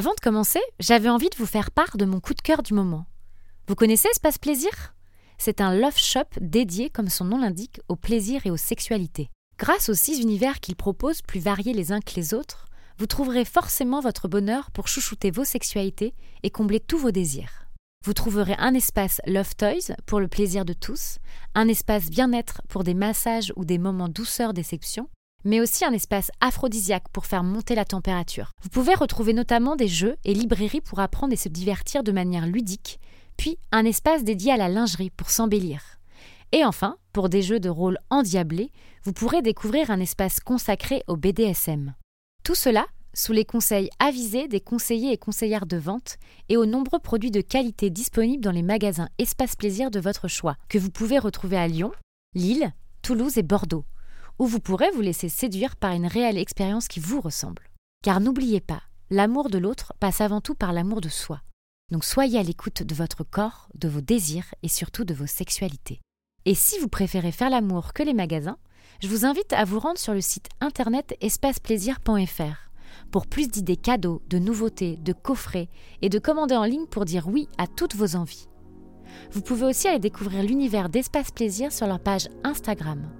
Avant de commencer, j'avais envie de vous faire part de mon coup de cœur du moment. Vous connaissez Espace Plaisir? C'est un love shop dédié, comme son nom l'indique, au plaisir et aux sexualités. Grâce aux six univers qu'il propose, plus variés les uns que les autres, vous trouverez forcément votre bonheur pour chouchouter vos sexualités et combler tous vos désirs. Vous trouverez un espace Love Toys pour le plaisir de tous, un espace bien-être pour des massages ou des moments douceur déception, mais aussi un espace aphrodisiaque pour faire monter la température. Vous pouvez retrouver notamment des jeux et librairies pour apprendre et se divertir de manière ludique, puis un espace dédié à la lingerie pour s'embellir. Et enfin, pour des jeux de rôle endiablés, vous pourrez découvrir un espace consacré au BDSM. Tout cela sous les conseils avisés des conseillers et conseillères de vente et aux nombreux produits de qualité disponibles dans les magasins Espace Plaisir de votre choix, que vous pouvez retrouver à Lyon, Lille, Toulouse et Bordeaux où vous pourrez vous laisser séduire par une réelle expérience qui vous ressemble. Car n'oubliez pas, l'amour de l'autre passe avant tout par l'amour de soi. Donc soyez à l'écoute de votre corps, de vos désirs et surtout de vos sexualités. Et si vous préférez faire l'amour que les magasins, je vous invite à vous rendre sur le site internet espaceplaisir.fr pour plus d'idées cadeaux, de nouveautés, de coffrets et de commander en ligne pour dire oui à toutes vos envies. Vous pouvez aussi aller découvrir l'univers d'Espace Plaisir sur leur page Instagram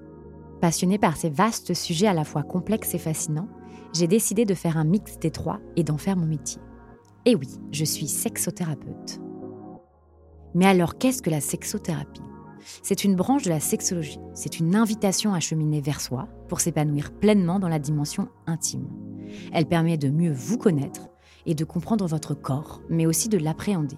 Passionnée par ces vastes sujets à la fois complexes et fascinants, j'ai décidé de faire un mix des trois et d'en faire mon métier. Et oui, je suis sexothérapeute. Mais alors, qu'est-ce que la sexothérapie? C'est une branche de la sexologie. C'est une invitation à cheminer vers soi pour s'épanouir pleinement dans la dimension intime. Elle permet de mieux vous connaître et de comprendre votre corps, mais aussi de l'appréhender.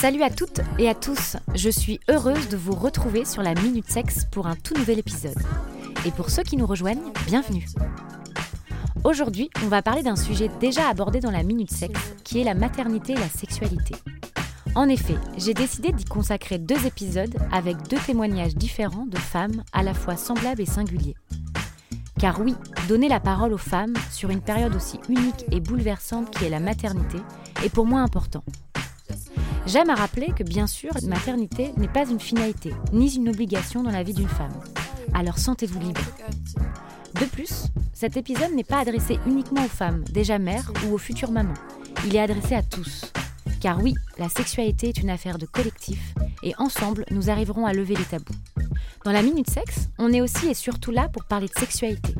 Salut à toutes et à tous, je suis heureuse de vous retrouver sur la Minute Sexe pour un tout nouvel épisode. Et pour ceux qui nous rejoignent, bienvenue. Aujourd'hui, on va parler d'un sujet déjà abordé dans la Minute Sexe, qui est la maternité et la sexualité. En effet, j'ai décidé d'y consacrer deux épisodes avec deux témoignages différents de femmes à la fois semblables et singuliers. Car oui, donner la parole aux femmes sur une période aussi unique et bouleversante qui est la maternité est pour moi important. J'aime à rappeler que bien sûr, la maternité n'est pas une finalité, ni une obligation dans la vie d'une femme. Alors sentez-vous libre. De plus, cet épisode n'est pas adressé uniquement aux femmes, déjà mères ou aux futures mamans. Il est adressé à tous. Car oui, la sexualité est une affaire de collectif et ensemble, nous arriverons à lever les tabous. Dans la Minute Sexe, on est aussi et surtout là pour parler de sexualité.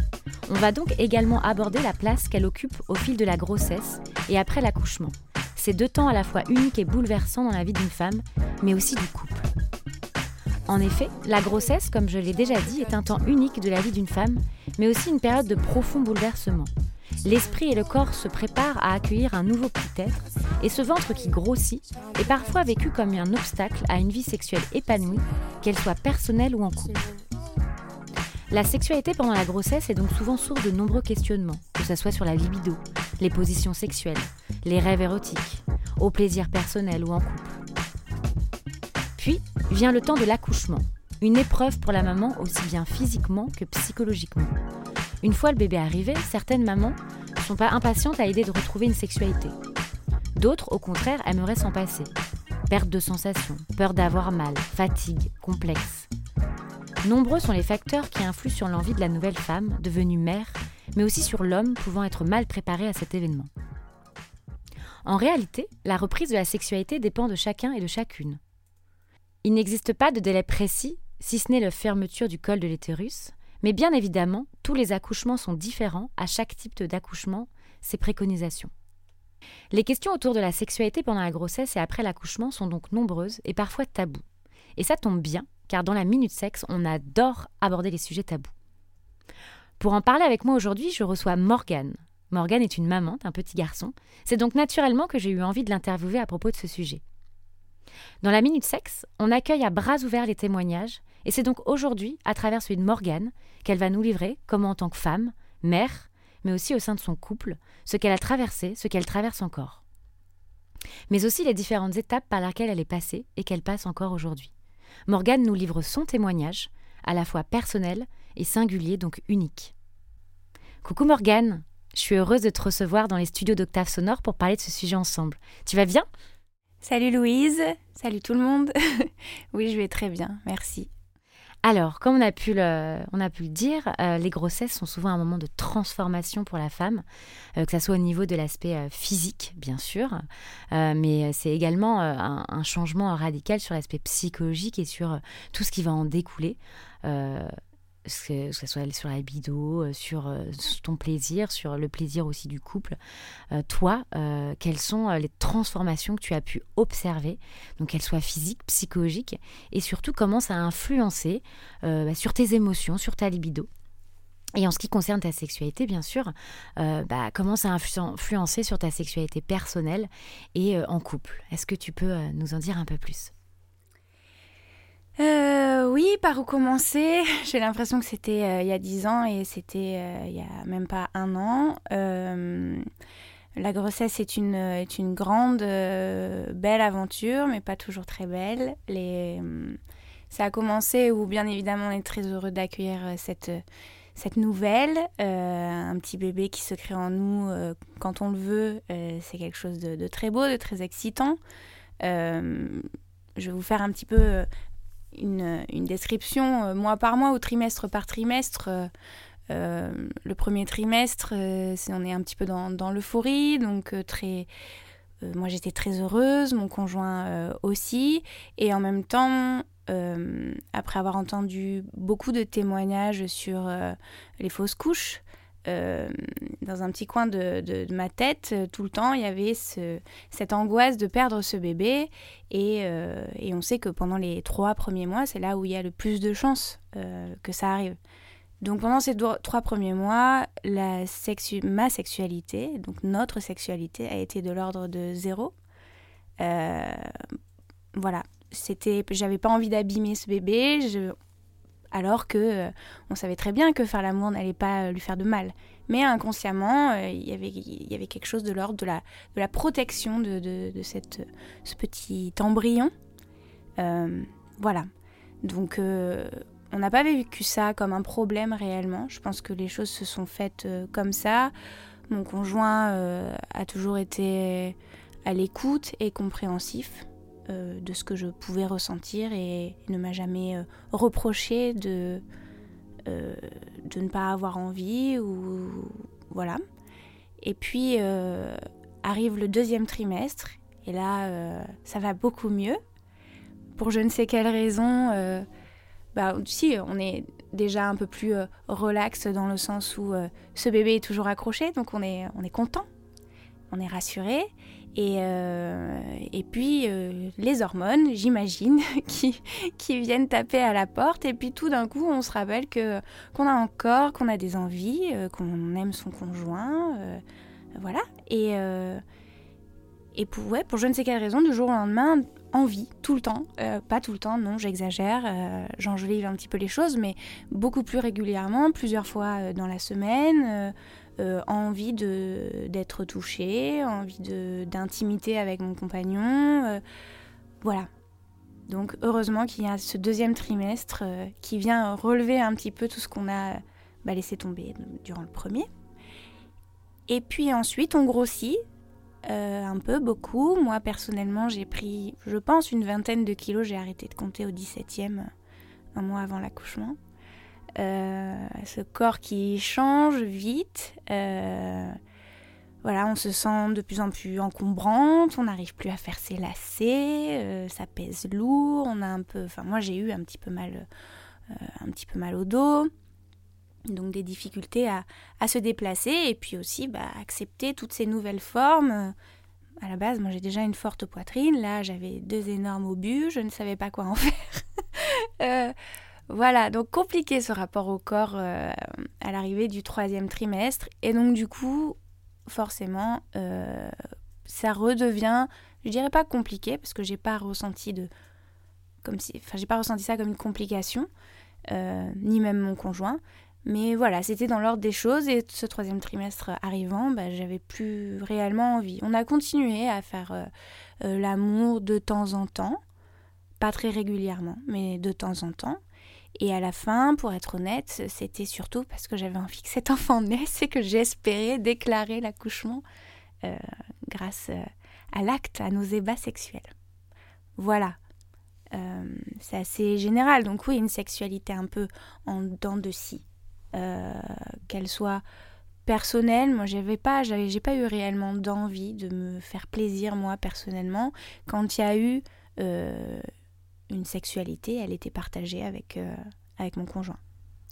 On va donc également aborder la place qu'elle occupe au fil de la grossesse et après l'accouchement, ces deux temps à la fois uniques et bouleversants dans la vie d'une femme, mais aussi du couple. En effet, la grossesse, comme je l'ai déjà dit, est un temps unique de la vie d'une femme, mais aussi une période de profond bouleversement. L'esprit et le corps se préparent à accueillir un nouveau petit-être, Et ce ventre qui grossit est parfois vécu comme un obstacle à une vie sexuelle épanouie, qu'elle soit personnelle ou en couple. La sexualité pendant la grossesse est donc souvent source de nombreux questionnements, que ce soit sur la libido, les positions sexuelles, les rêves érotiques, au plaisir personnel ou en couple. Puis vient le temps de l'accouchement, une épreuve pour la maman aussi bien physiquement que psychologiquement. Une fois le bébé arrivé, certaines mamans ne sont pas impatientes à aider de retrouver une sexualité. D'autres, au contraire, aimeraient s'en passer. Perte de sensation, peur d'avoir mal, fatigue, complexe. Nombreux sont les facteurs qui influent sur l'envie de la nouvelle femme, devenue mère, mais aussi sur l'homme pouvant être mal préparé à cet événement. En réalité, la reprise de la sexualité dépend de chacun et de chacune. Il n'existe pas de délai précis, si ce n'est la fermeture du col de l'utérus, mais bien évidemment, tous les accouchements sont différents à chaque type d'accouchement, ses préconisations. Les questions autour de la sexualité pendant la grossesse et après l'accouchement sont donc nombreuses et parfois tabous. Et ça tombe bien, car dans la Minute Sexe, on adore aborder les sujets tabous. Pour en parler avec moi aujourd'hui, je reçois Morgane. Morgane est une maman d'un petit garçon. C'est donc naturellement que j'ai eu envie de l'interviewer à propos de ce sujet. Dans la Minute Sexe, on accueille à bras ouverts les témoignages, et c'est donc aujourd'hui, à travers celui de Morgane, qu'elle va nous livrer comment en tant que femme, mère, mais aussi au sein de son couple, ce qu'elle a traversé, ce qu'elle traverse encore. Mais aussi les différentes étapes par lesquelles elle est passée et qu'elle passe encore aujourd'hui. Morgane nous livre son témoignage, à la fois personnel et singulier, donc unique. Coucou Morgane, je suis heureuse de te recevoir dans les studios d'Octave Sonore pour parler de ce sujet ensemble. Tu vas bien? Salut Louise, salut tout le monde. oui, je vais très bien, merci. Alors, comme on a pu le, on a pu le dire, euh, les grossesses sont souvent un moment de transformation pour la femme, euh, que ce soit au niveau de l'aspect euh, physique, bien sûr, mais c'est également un, un, changement radical sur l'aspect psychologique et sur tout ce qui va en découler que ce soit sur la libido, euh, sur, ton plaisir, sur le plaisir aussi du couple. Euh, toi, euh, quelles sont les transformations que tu as pu observer, donc qu'elles soient physiques, psychologiques, et surtout comment ça a influencé bah, sur tes émotions, sur ta libido? Et en ce qui concerne ta sexualité, bien sûr, bah, comment ça a influencé sur ta sexualité personnelle et en couple? Est-ce que tu peux nous en dire un peu plus? Euh, oui, par où commencer? J'ai l'impression que c'était euh, il y a dix ans et c'était euh, il y a même pas un an. la grossesse est une, grande, belle aventure, mais pas toujours très belle. Les, ça a commencé où, bien évidemment, on est très heureux d'accueillir cette, cette nouvelle. un petit bébé qui se crée en nous quand on le veut, c'est quelque chose de, de, très beau, de très excitant. je vais vous faire un petit peu une, description euh, mois par mois ou trimestre par trimestre. Euh, euh, le premier trimestre, on est un petit peu dans, dans l'euphorie, donc très, moi j'étais très heureuse, mon conjoint aussi, et en même temps, après avoir entendu beaucoup de témoignages sur les fausses couches, euh, dans un petit coin de, ma tête, euh, tout le temps, il y avait cette angoisse de perdre ce bébé. Euh, et, on sait que pendant les trois premiers mois, c'est là où il y a le plus de chances que ça arrive. Donc pendant ces trois premiers mois, ma sexualité, donc notre sexualité, a été de l'ordre de zéro. voilà, j'avais pas envie d'abîmer ce bébé. Alors que euh, on savait très bien que faire l'amour n'allait pas euh, lui faire de mal. Mais inconsciemment, euh, il, y avait, quelque chose de l'ordre de la, protection de, de, cette, ce petit embryon. voilà. Donc, on n'a pas vécu ça comme un problème réellement. Je pense que les choses se sont faites comme ça. Mon conjoint a toujours été à l'écoute et compréhensif. Euh, de ce que je pouvais ressentir et ne m'a jamais euh, reproché de, euh, de ne pas avoir envie ou voilà. Et puis arrive le deuxième trimestre et là ça va beaucoup mieux. Pour je ne sais quelle raison, bah, si on est déjà un peu plus relax dans le sens où ce bébé est toujours accroché, donc on est, on est content, on est rassuré. Et, euh, et puis euh, les hormones, j'imagine, qui, viennent taper à la porte. Et puis tout d'un coup, on se rappelle qu'on a encore, qu'on a des envies, euh, qu'on aime son conjoint, voilà. Et Et pour, pour je ne sais quelle raison, du jour au lendemain, envie, tout le temps. pas tout le temps, non, j'exagère, j'enjolive un petit peu les choses, mais beaucoup plus régulièrement, plusieurs fois dans la semaine. Envie d'être touchée, envie d'intimité avec mon compagnon. voilà, donc heureusement qu'il y a ce deuxième trimestre euh, qui vient relever un petit peu tout ce qu'on a bah, laissé tomber durant le premier. Et puis ensuite on grossit euh, un peu, beaucoup. Moi personnellement j'ai pris, je pense, une vingtaine de kilos. J'ai arrêté de compter au 17e, un mois avant l'accouchement. Euh, ce corps qui change vite voilà, on se sent de plus en plus encombrante, on n'arrive plus à faire ses lacets, euh, ça pèse lourd, on a un peu, enfin moi j'ai eu un petit peu mal, euh, un petit peu mal au dos, donc des difficultés à, se déplacer et puis aussi bah, accepter toutes ces nouvelles formes. À la base, moi j'ai déjà une forte poitrine, là j'avais deux énormes obus, je ne savais pas quoi en faire. Euh, voilà, donc compliqué ce rapport au corps à l'arrivée du troisième trimestre. Et donc du coup, forcément, euh, ça redevient, je dirais pas compliqué, parce que j'ai pas ressenti de, comme si, enfin, j'ai pas ressenti ça comme une complication, euh, ni même mon conjoint. Mais voilà, c'était dans l'ordre des choses et ce troisième trimestre arrivant, bah, j'avais plus réellement envie. On a continué à faire euh, l'amour de temps en temps, pas très régulièrement, mais de temps en temps. Et à la fin, pour être honnête, c'était surtout parce que j'avais envie que cet enfant naisse et que j'espérais déclarer l'accouchement euh, grâce euh, à l'acte, à nos ébats sexuels. Voilà. Euh, c'est assez général. Donc oui, une sexualité un peu en dents de scie. Qu'elle soit personnelle, moi j'avais pas, j'ai pas eu réellement d'envie de me faire plaisir moi personnellement. Quand il y a eu une sexualité, elle était partagée avec, euh, avec mon conjoint.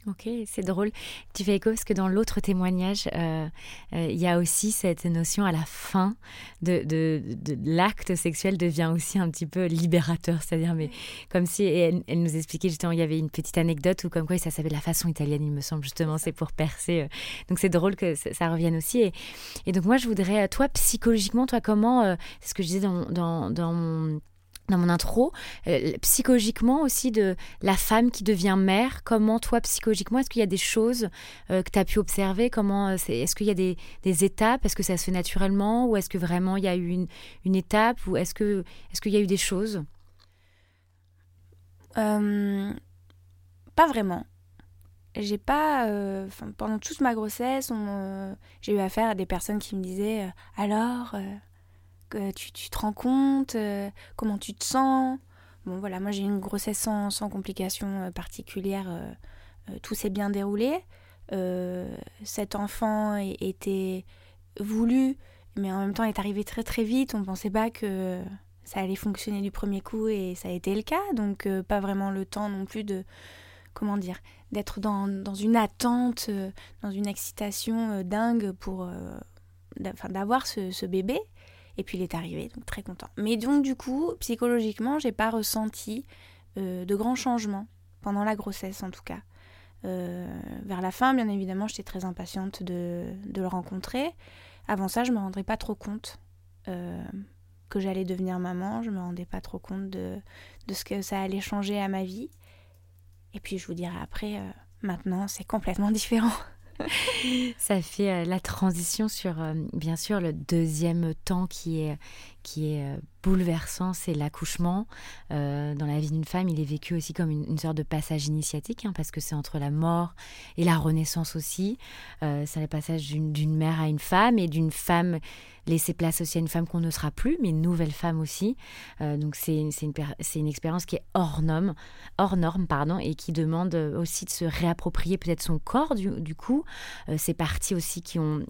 Ok, c'est drôle. Tu fais écho parce que dans l'autre témoignage, euh, euh, il y a aussi cette notion à la fin de, de, l'acte sexuel devient aussi un petit peu libérateur, c'est-à-dire mais comme si elle, nous expliquait justement il y avait une petite anecdote ou comme quoi ça s'appelle la façon italienne, il me semble justement, c'est pour percer. donc c'est drôle que ça, revienne aussi. Et, et, donc moi je voudrais, toi psychologiquement, toi comment, c'est ce que je disais dans, dans, dans mon dans mon intro, euh, psychologiquement aussi de la femme qui devient mère. Comment toi, psychologiquement, est-ce qu'il y a des choses euh, que tu as pu observer? Comment euh, Est-ce qu'il y a des, étapes? Est-ce que ça se fait naturellement? Ou est-ce que vraiment il y a eu une, étape? Ou est-ce qu'il est y a eu des choses? Pas vraiment. J'ai pas. pendant toute ma grossesse, j'ai eu affaire à des personnes qui me disaient Alors tu, te rends compte, euh, comment tu te sens. Bon voilà, moi j'ai une grossesse sans, complications euh, particulières, euh, tout s'est bien déroulé. cet enfant était voulu, mais en même temps est arrivé très très vite. On ne pensait pas que ça allait fonctionner du premier coup et ça a été le cas. Donc pas vraiment le temps non plus de, comment dire, d'être dans, dans, une attente, dans une excitation dingue pour d'avoir ce, bébé. Et puis il est arrivé, donc très content. Mais donc du coup, psychologiquement, j'ai pas ressenti euh, de grands changements pendant la grossesse en tout cas. Euh, vers la fin, bien évidemment, j'étais très impatiente de, le rencontrer. Avant ça, je me rendrais pas trop compte euh, que j'allais devenir maman. Je me rendais pas trop compte de, de, ce que ça allait changer à ma vie. Et puis je vous dirai après, maintenant, c'est complètement différent. Ça fait euh, la transition sur, euh, bien sûr, le deuxième temps qui est, qui est euh, bouleversant, c'est l'accouchement. Euh, dans la vie d'une femme, il est vécu aussi comme une, sorte de passage initiatique, hein, parce que c'est entre la mort et la renaissance aussi. Euh, c'est le passage d'une mère à une femme et d'une femme laisser place aussi à une femme qu'on ne sera plus, mais une nouvelle femme aussi. donc c'est une, expérience qui est hors norme, hors norme pardon, et qui demande aussi de se réapproprier peut-être son corps du, du coup. ces parties aussi qui ont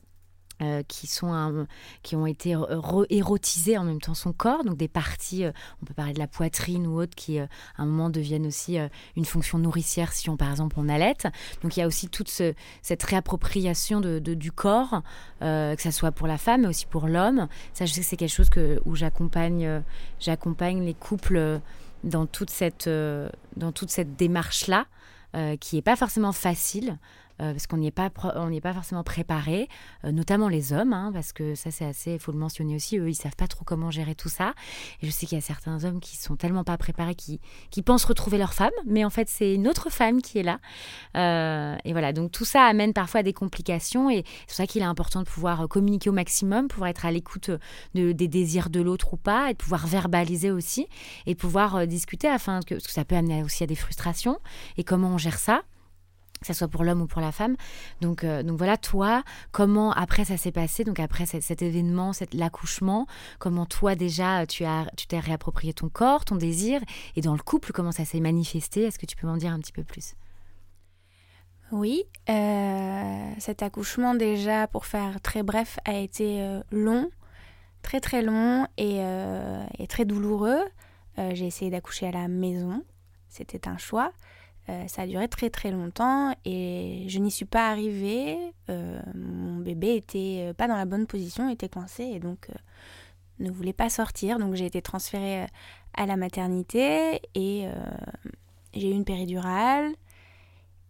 euh, qui, sont qui ont été érotisées en même temps son corps, donc des parties, euh, on peut parler de la poitrine ou autres, qui euh, à un moment deviennent aussi une fonction nourricière si on par exemple on allait. Donc il y a aussi toute cette réappropriation de, du corps, que ce soit pour la femme mais aussi pour l'homme. Ça je sais que c'est quelque chose que, où j'accompagne j'accompagne les couples dans toute cette, dans toute cette démarche-là, qui n'est pas forcément facile. Euh, parce qu'on n'y est pas on pas forcément préparé, euh, notamment les hommes, hein, parce que ça c'est assez, il faut le mentionner aussi, eux ils savent pas trop comment gérer tout ça. Et je sais qu'il y a certains hommes qui sont tellement pas préparés, qui, qui pensent retrouver leur femme, mais en fait c'est une autre femme qui est là. Euh, et voilà, donc tout ça amène parfois à des complications, et c'est pour ça qu'il est important de pouvoir communiquer au maximum, pouvoir être à l'écoute de, des désirs de l'autre ou pas, et de pouvoir verbaliser aussi, et pouvoir discuter afin que, parce que ça peut amener aussi à des frustrations, et comment on gère ça que ce soit pour l'homme ou pour la femme. Donc, euh, donc voilà, toi, comment après ça s'est passé, donc après cet, événement, l'accouchement, comment toi déjà tu as, tu t'es réapproprié ton corps, ton désir, et dans le couple, comment ça s'est manifesté? Est-ce que tu peux m'en dire un petit peu plus? Oui, euh, cet accouchement déjà, pour faire très bref, a été euh, long, très très long et très douloureux. J'ai essayé d'accoucher à la maison, c'était un choix. Euh, ça a duré très très longtemps et je n'y suis pas arrivée. Euh, mon bébé était euh, pas dans la bonne position, était coincé et donc ne voulait pas sortir. Donc j'ai été transférée à la maternité et j'ai eu une péridurale.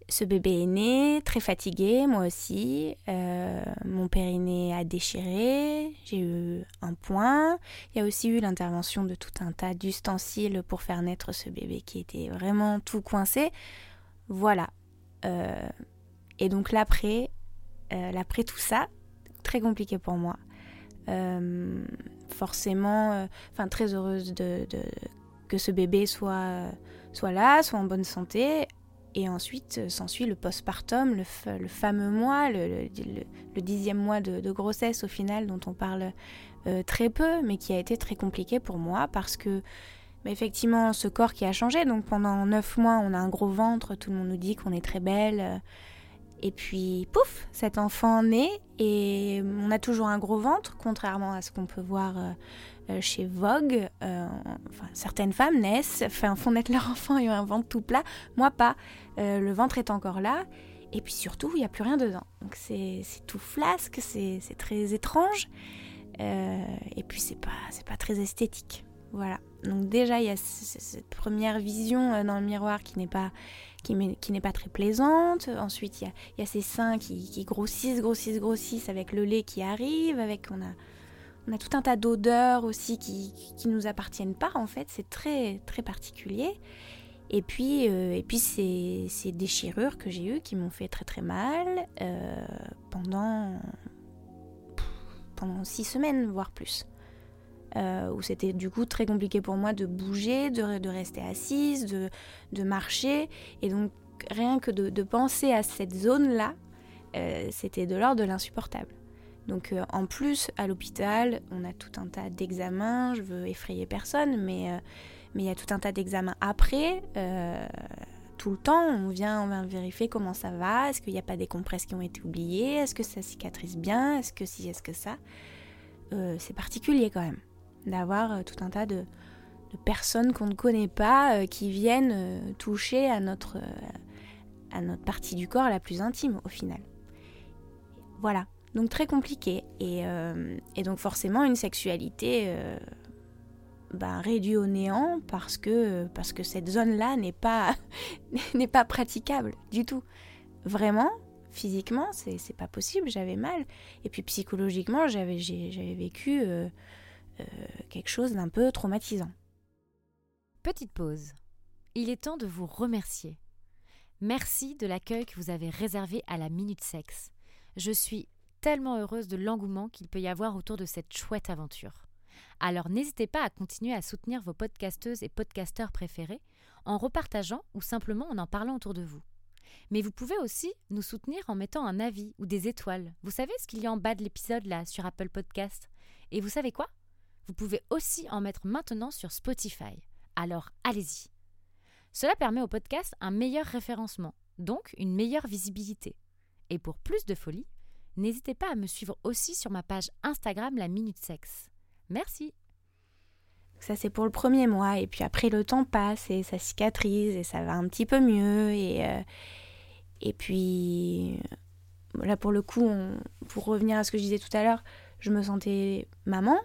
Ce bébé est né, très fatigué, moi aussi. Euh, mon périnée a déchiré, j'ai eu un point. Il y a aussi eu l'intervention de tout un tas d'ustensiles pour faire naître ce bébé qui était vraiment tout coincé. Voilà. Euh, et donc l'après, euh, l'après tout ça, très compliqué pour moi. forcément, enfin très heureuse de, que ce bébé soit, soit là, soit en bonne santé. Et ensuite euh, s'ensuit le postpartum, le, fameux mois, le, dixième mois de, grossesse au final dont on parle euh, très peu, mais qui a été très compliqué pour moi parce que bah, effectivement ce corps qui a changé. Donc pendant neuf mois on a un gros ventre, tout le monde nous dit qu'on est très belle. Et puis pouf, cet enfant naît et on a toujours un gros ventre, contrairement à ce qu'on peut voir euh, chez Vogue, euh, certaines femmes naissent, font naître leur enfant et ont un ventre tout plat. Moi, pas. Euh, le ventre est encore là. Et puis surtout, il n'y a plus rien dedans. Donc c'est tout flasque, c'est très étrange. et puis c'est pas, pas très esthétique. Voilà. Donc déjà, il y a cette première vision dans le miroir qui n'est pas, qui, pas très plaisante. Ensuite, il y a, ces seins qui, qui, grossissent, grossissent, grossissent avec le lait qui arrive, avec on a on a tout un tas d'odeurs aussi qui, qui nous appartiennent pas en fait, c'est très très particulier. Et puis, euh, et puis ces, déchirures que j'ai eues qui m'ont fait très très mal euh, pendant, pendant six semaines, voire plus. Euh, où c'était du coup très compliqué pour moi de bouger, de, de rester assise, de, de, marcher. Et donc rien que de, de penser à cette zone-là, c'était de l'ordre de l'insupportable. Donc euh, en plus, à l'hôpital, on a tout un tas d'examens, je veux effrayer personne, mais euh, il y a tout un tas d'examens après. Euh, tout le temps, on vient, on vient vérifier comment ça va, est-ce qu'il n'y a pas des compresses qui ont été oubliées, est-ce que ça cicatrise bien, est-ce que si, est-ce que ça? c'est particulier quand même d'avoir tout un tas de, de personnes qu'on ne connaît pas qui viennent toucher à notre, à notre partie du corps la plus intime au final. Voilà. Donc très compliqué. Et, euh, donc forcément une sexualité euh, ben, réduite au néant parce que, parce que cette zone-là n'est pas, pas praticable du tout. Vraiment, physiquement, c'est pas possible, j'avais mal. Et puis psychologiquement, j'avais vécu euh, quelque chose d'un peu traumatisant. Petite pause. Il est temps de vous remercier. Merci de l'accueil que vous avez réservé à la Minute Sexe. Je suis tellement heureuse de l'engouement qu'il peut y avoir autour de cette chouette aventure. Alors n'hésitez pas à continuer à soutenir vos podcasteuses et podcasteurs préférés en repartageant ou simplement en en parlant autour de vous. Mais vous pouvez aussi nous soutenir en mettant un avis ou des étoiles. Vous savez ce qu'il y a en bas de l'épisode là sur Apple Podcast? Et vous savez quoi? Vous pouvez aussi en mettre maintenant sur Spotify. Alors allez-y. Cela permet au podcast un meilleur référencement, donc une meilleure visibilité. Et pour plus de folie, N'hésitez pas à me suivre aussi sur ma page Instagram La Minute Sexe. Merci. Ça c'est pour le premier mois et puis après le temps passe et ça cicatrise et ça va un petit peu mieux et, euh, et puis là pour le coup, pour revenir à ce que je disais tout à l'heure, je me sentais maman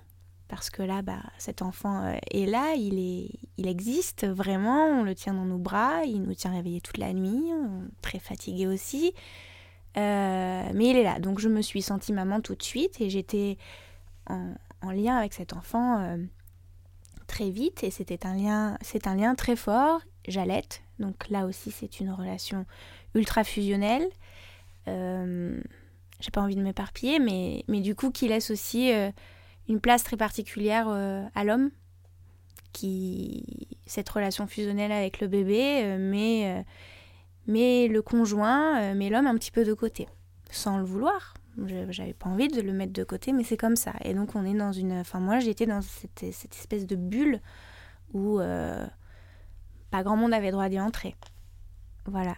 parce que là bah, cet enfant euh, est là, il, est, il existe vraiment, on le tient dans nos bras, il nous tient réveillés toute la nuit, très fatigué aussi. Mais il est là. Donc je me suis sentie maman tout de suite et j'étais en, lien avec cet enfant très vite et c'était un lien, c'est un lien très fort. J'allaite, donc là aussi c'est une relation ultra fusionnelle. J'ai pas envie de m'éparpiller, mais, mais du coup qui laisse aussi une place très particulière à l'homme qui cette relation fusionnelle avec le bébé, euh, mais, euh, mais le conjoint, euh, met l'homme un petit peu de côté, sans le vouloir. J'avais pas envie de le mettre de côté, mais c'est comme ça. Et donc on est dans une... Enfin moi j'étais dans cette, espèce de bulle où pas grand monde avait droit d'y entrer. Voilà.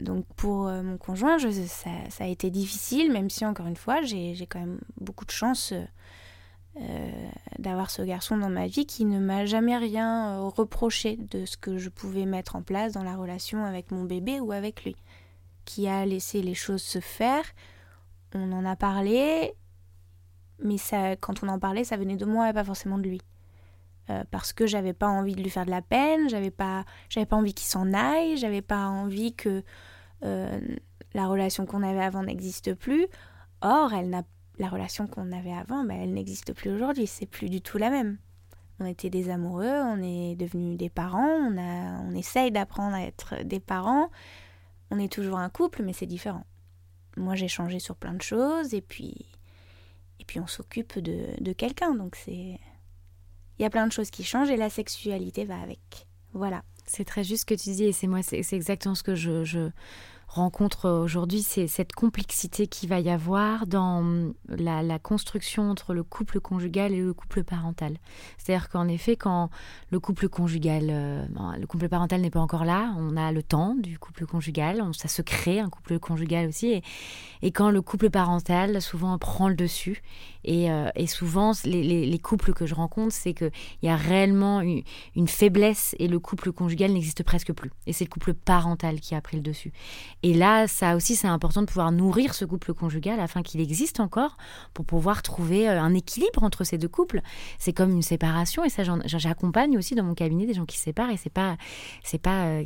Donc pour mon conjoint, je, ça, ça, a été difficile, même si encore une fois j'ai quand même beaucoup de chance euh, d'avoir ce garçon dans ma vie qui ne m'a jamais rien euh, reproché de ce que je pouvais mettre en place dans la relation avec mon bébé ou avec lui, qui a laissé les choses se faire. On en a parlé, mais ça, quand on en parlait, ça venait de moi et pas forcément de lui. Euh, parce que j'avais pas envie de lui faire de la peine, j'avais pas, j'avais pas envie qu'il s'en aille, j'avais pas envie que la relation qu'on avait avant n'existe plus. Or, elle n'a la relation qu'on avait avant, bah, elle n'existe plus aujourd'hui, c'est plus du tout la même. On était des amoureux, on est devenus des parents, on, a, on essaye d'apprendre à être des parents. On est toujours un couple, mais c'est différent. Moi, j'ai changé sur plein de choses, et puis, et puis on s'occupe de, de quelqu'un, donc c'est... Il y a plein de choses qui changent, et la sexualité va avec. Voilà. C'est très juste ce que tu dis, et c'est moi, c'est exactement ce que je, je rencontre aujourd'hui, c'est cette complexité qu'il va y avoir dans la, construction entre le couple conjugal et le couple parental. C'est-à-dire qu'en effet, quand le couple conjugal, euh, le couple parental n'est pas encore là, on a le temps du couple conjugal, ça se crée un couple conjugal aussi, et, quand le couple parental souvent prend le dessus, et, euh, souvent les, couples que je rencontre, c'est qu'il y a réellement une faiblesse et le couple conjugal n'existe presque plus. Et c'est le couple parental qui a pris le dessus. Et là, ça aussi, c'est important de pouvoir nourrir ce couple conjugal afin qu'il existe encore pour pouvoir trouver euh, un équilibre entre ces deux couples. C'est comme une séparation et ça, j'accompagne aussi dans mon cabinet des gens qui se séparent et c'est pas, c'est pas euh,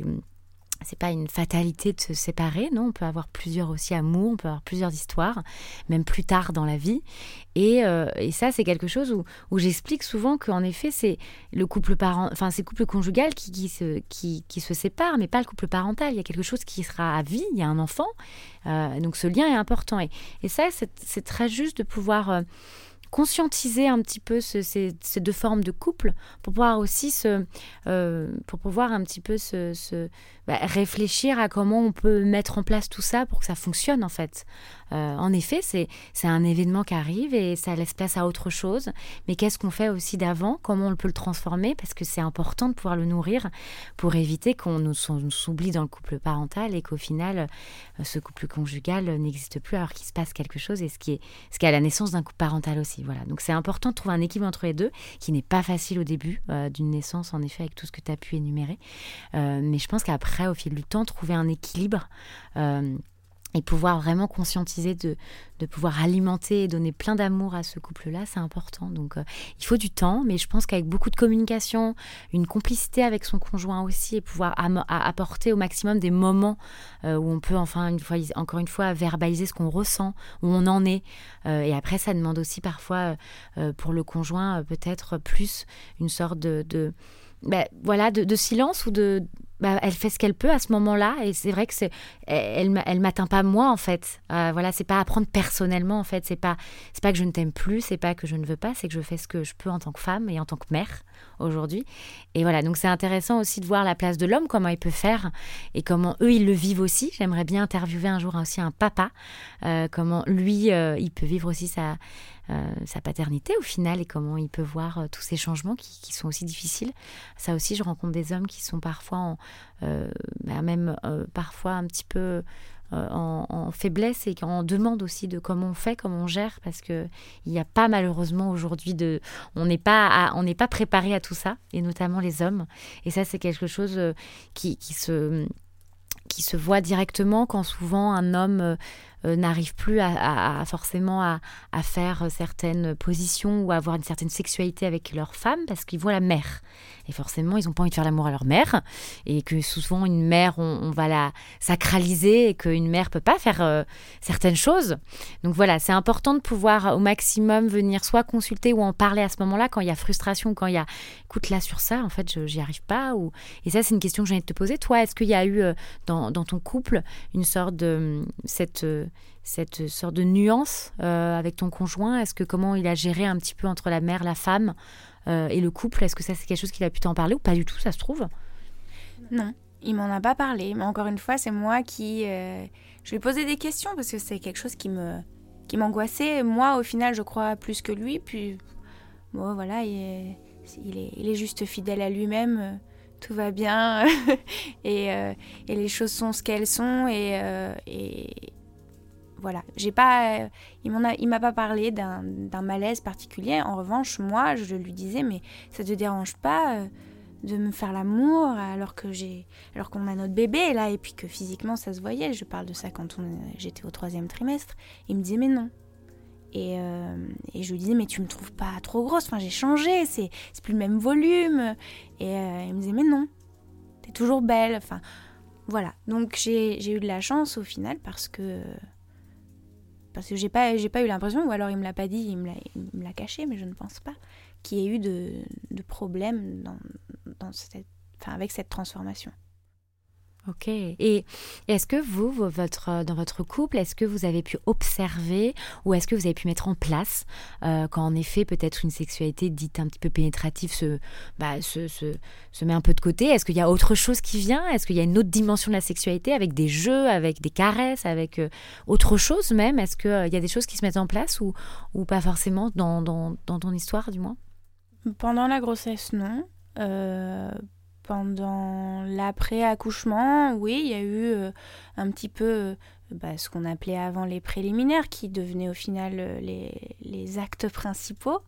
c'est pas une fatalité de se séparer, non, on peut avoir plusieurs aussi amours, on peut avoir plusieurs histoires, même plus tard dans la vie. Et, euh, et ça, c'est quelque chose où, où j'explique souvent qu'en effet, c'est le couple parent, enfin, c'est couple conjugal qui, qui, se, qui, qui, se sépare, mais pas le couple parental. Il y a quelque chose qui sera à vie, il y a un enfant, euh, donc ce lien est important. Et, et ça, c'est très juste de pouvoir. Euh, conscientiser un petit peu ces, deux formes de couple pour pouvoir aussi se, euh, pour pouvoir un petit peu se, bah, réfléchir à comment on peut mettre en place tout ça pour que ça fonctionne en fait. Euh, en effet, c'est un événement qui arrive et ça laisse place à autre chose. Mais qu'est-ce qu'on fait aussi d'avant? Comment on peut le transformer? Parce que c'est important de pouvoir le nourrir pour éviter qu'on nous, s'oublie dans le couple parental et qu'au final, euh, ce couple conjugal n'existe plus alors qu'il se passe quelque chose et ce qui est, ce qui est à la naissance d'un couple parental aussi. Voilà. Donc c'est important de trouver un équilibre entre les deux qui n'est pas facile au début euh, d'une naissance, en effet, avec tout ce que tu as pu énumérer. mais je pense qu'après, au fil du temps, trouver un équilibre et pouvoir vraiment conscientiser de, de pouvoir alimenter et donner plein d'amour à ce couple-là, c'est important. Donc euh, il faut du temps, mais je pense qu'avec beaucoup de communication, une complicité avec son conjoint aussi, et pouvoir apporter au maximum des moments euh, où on peut enfin une fois, encore une fois verbaliser ce qu'on ressent, où on en est. Euh, et après, ça demande aussi parfois pour le conjoint peut-être plus une sorte de, de ben, voilà, de, silence ou de, bah, elle fait ce qu'elle peut à ce moment-là et c'est vrai que c'est elle elle m'atteint pas moi en fait. Euh, voilà c'est pas à prendre personnellement en fait. C'est pas c'est pas que je ne t'aime plus c'est pas que je ne veux pas c'est que je fais ce que je peux en tant que femme et en tant que mère aujourd'hui. Et voilà donc c'est intéressant aussi de voir la place de l'homme comment il peut faire et comment eux ils le vivent aussi. J'aimerais bien interviewer un jour aussi un papa euh, comment lui euh, il peut vivre aussi sa euh, sa paternité au final et comment il peut voir tous ces changements qui, sont aussi difficiles. Ça aussi, je rencontre des hommes qui sont parfois, en, bah, même parfois un petit peu en, faiblesse et en demande aussi de comment on fait, comment on gère, parce que il n'y a pas malheureusement aujourd'hui de, on n'est pas, pas préparé à tout ça, et notamment les hommes. Et ça, c'est quelque chose qui, qui se qui se voit directement quand souvent un homme n'arrivent plus à, forcément à, faire certaines positions ou à avoir une certaine sexualité avec leur femme parce qu'ils voient la mère. Et forcément, ils n'ont pas envie de faire l'amour à leur mère. Et que souvent, une mère, on, va la sacraliser et qu'une mère peut pas faire certaines choses. Donc voilà, c'est important de pouvoir au maximum venir soit consulter ou en parler à ce moment-là quand il y a frustration, quand il y a écoute là sur ça, en fait, j'y arrive pas. Ou... Et ça, c'est une question que j'ai envie de te poser. Toi, est-ce qu'il y a eu dans, dans, ton couple une sorte de cette cette sorte de nuance euh, avec ton conjoint? Est-ce que comment il a géré un petit peu entre la mère, la femme euh, et le couple? Est-ce que ça c'est quelque chose qu'il a pu t'en parler ou pas du tout Ça se trouve? Non, il m'en a pas parlé. Mais encore une fois, c'est moi qui euh, je lui ai posé des questions parce que c'est quelque chose qui me qui m'angoissait. Moi, au final, je crois plus que lui. Puis bon, voilà, il est, il est, juste fidèle à lui-même tout va bien et, et, les choses sont ce qu'elles sont et, voilà, j'ai pas, a, il m'a pas parlé d'un malaise particulier. En revanche, moi, je lui disais, mais ça te dérange pas euh, de me faire l'amour alors que j'ai, alors qu'on a notre bébé là et puis que physiquement ça se voyait. Je parle de ça quand j'étais au troisième trimestre. Il me disait mais non. Et, euh, et, je lui disais mais tu me trouves pas trop grosse. Enfin j'ai changé, c'est plus le même volume. Et euh, il me disait mais non, t'es toujours belle. Enfin voilà. Donc j'ai eu de la chance au final parce que parce que j'ai pas j'ai pas eu l'impression ou alors il me l'a pas dit il me l'a caché mais je ne pense pas qu'il y ait eu de, de problème dans, dans cette, enfin, avec cette transformation Ok. Et est-ce que vous, votre, euh, dans votre couple, est-ce que vous avez pu observer ou est-ce que vous avez pu mettre en place euh, quand en effet peut-être une sexualité dite un petit peu pénétrative se, bah, se, se, se met un peu de côté? Est-ce qu'il y a autre chose qui vient? Est-ce qu'il y a une autre dimension de la sexualité avec des jeux, avec des caresses, avec euh, autre chose même? Est-ce qu'il y a des choses qui se mettent en place ou, ou pas forcément dans, dans, dans ton histoire du moins? Pendant la grossesse, non. Pendant l'après-accouchement, oui, il y a eu euh, un petit peu euh, bah, ce qu'on appelait avant les préliminaires, qui devenaient au final euh, les, actes principaux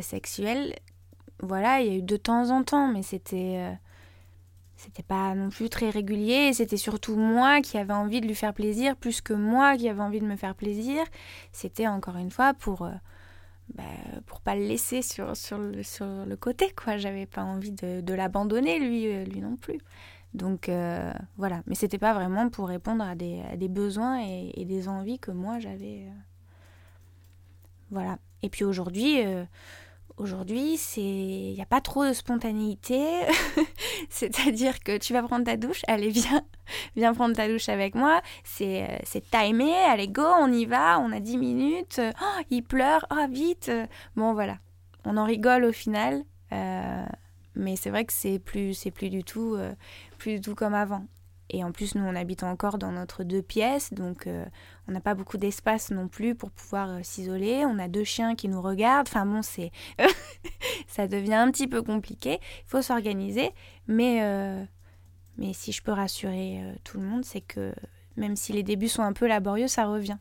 sexuels. Voilà, il y a eu de temps en temps, mais c'était c'était pas non plus très régulier. C'était surtout moi qui avais envie de lui faire plaisir, plus que moi qui avais envie de me faire plaisir. C'était encore une fois pour bah, pour pas le laisser sur, sur, le, sur le côté, quoi. J'avais pas envie de, de l'abandonner, lui, euh, lui non plus. Donc euh, voilà, mais c'était pas vraiment pour répondre à des, à des besoins et, des envies que moi j'avais. Euh. Voilà. Et puis aujourd'hui, Aujourd'hui, c'est il n'y a pas trop de spontanéité. C'est-à-dire que tu vas prendre ta douche, allez, viens, viens prendre ta douche avec moi. C'est, euh, c'est timé, allez, go, on y va, on a 10 minutes. Oh, il pleure, oh, vite. Bon, voilà. On en rigole au final. Euh, mais c'est vrai que c'est plus, c'est plus du tout, euh, plus du tout comme avant. Et en plus, nous, on habite encore dans notre deux pièces, donc euh, on n'a pas beaucoup d'espace non plus pour pouvoir euh, s'isoler. On a deux chiens qui nous regardent. Enfin bon, c'est ça devient un petit peu compliqué. Il faut s'organiser, mais euh, mais si je peux rassurer tout le monde, c'est que même si les débuts sont un peu laborieux, ça revient.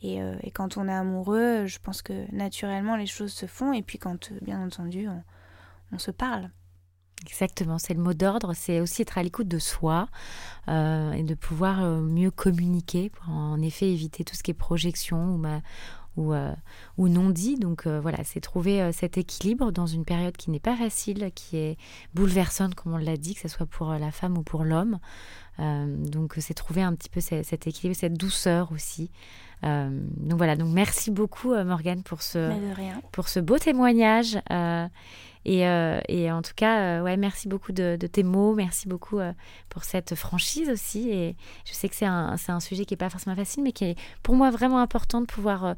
Et, et, quand on est amoureux, je pense que naturellement les choses se font. Et puis quand, bien entendu, on se parle. Exactement, c'est le mot d'ordre, c'est aussi être à l'écoute de soi euh, et de pouvoir euh, mieux communiquer pour en effet éviter tout ce qui est projection ou, ou, euh, ou non dit. Donc voilà, c'est trouver cet équilibre dans une période qui n'est pas facile, qui est bouleversante, comme on l'a dit, que ce soit pour la femme ou pour l'homme. donc c'est trouver un petit peu cet, équilibre, cette douceur aussi. donc voilà, donc merci beaucoup Morgane pour ce, pour ce beau témoignage. Et, euh, et, en tout cas, euh, ouais, merci beaucoup de, tes mots, merci beaucoup euh, pour cette franchise aussi. Et je sais que c'est un, un, sujet qui n'est pas forcément facile, mais qui est pour moi vraiment important de pouvoir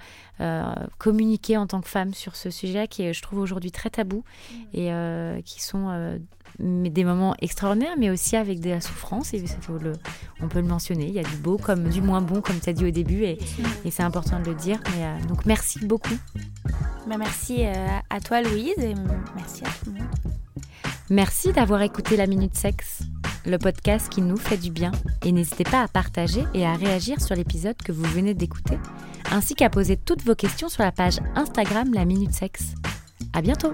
communiquer en tant que femme sur ce sujet qui est, je trouve, aujourd'hui très tabou mmh. et qui sont des moments extraordinaires, mais aussi avec de la souffrance. Et le, on peut le mentionner. Il y a du beau comme du moins bon, comme tu as dit au début, et, et c'est important de le dire. Mais, donc merci beaucoup. Bah, merci à toi, Louise, et merci Merci d'avoir écouté la Minute Sexe, le podcast qui nous fait du bien. Et n'hésitez pas à partager et à réagir sur l'épisode que vous venez d'écouter, ainsi qu'à poser toutes vos questions sur la page Instagram La Minute Sexe. À bientôt!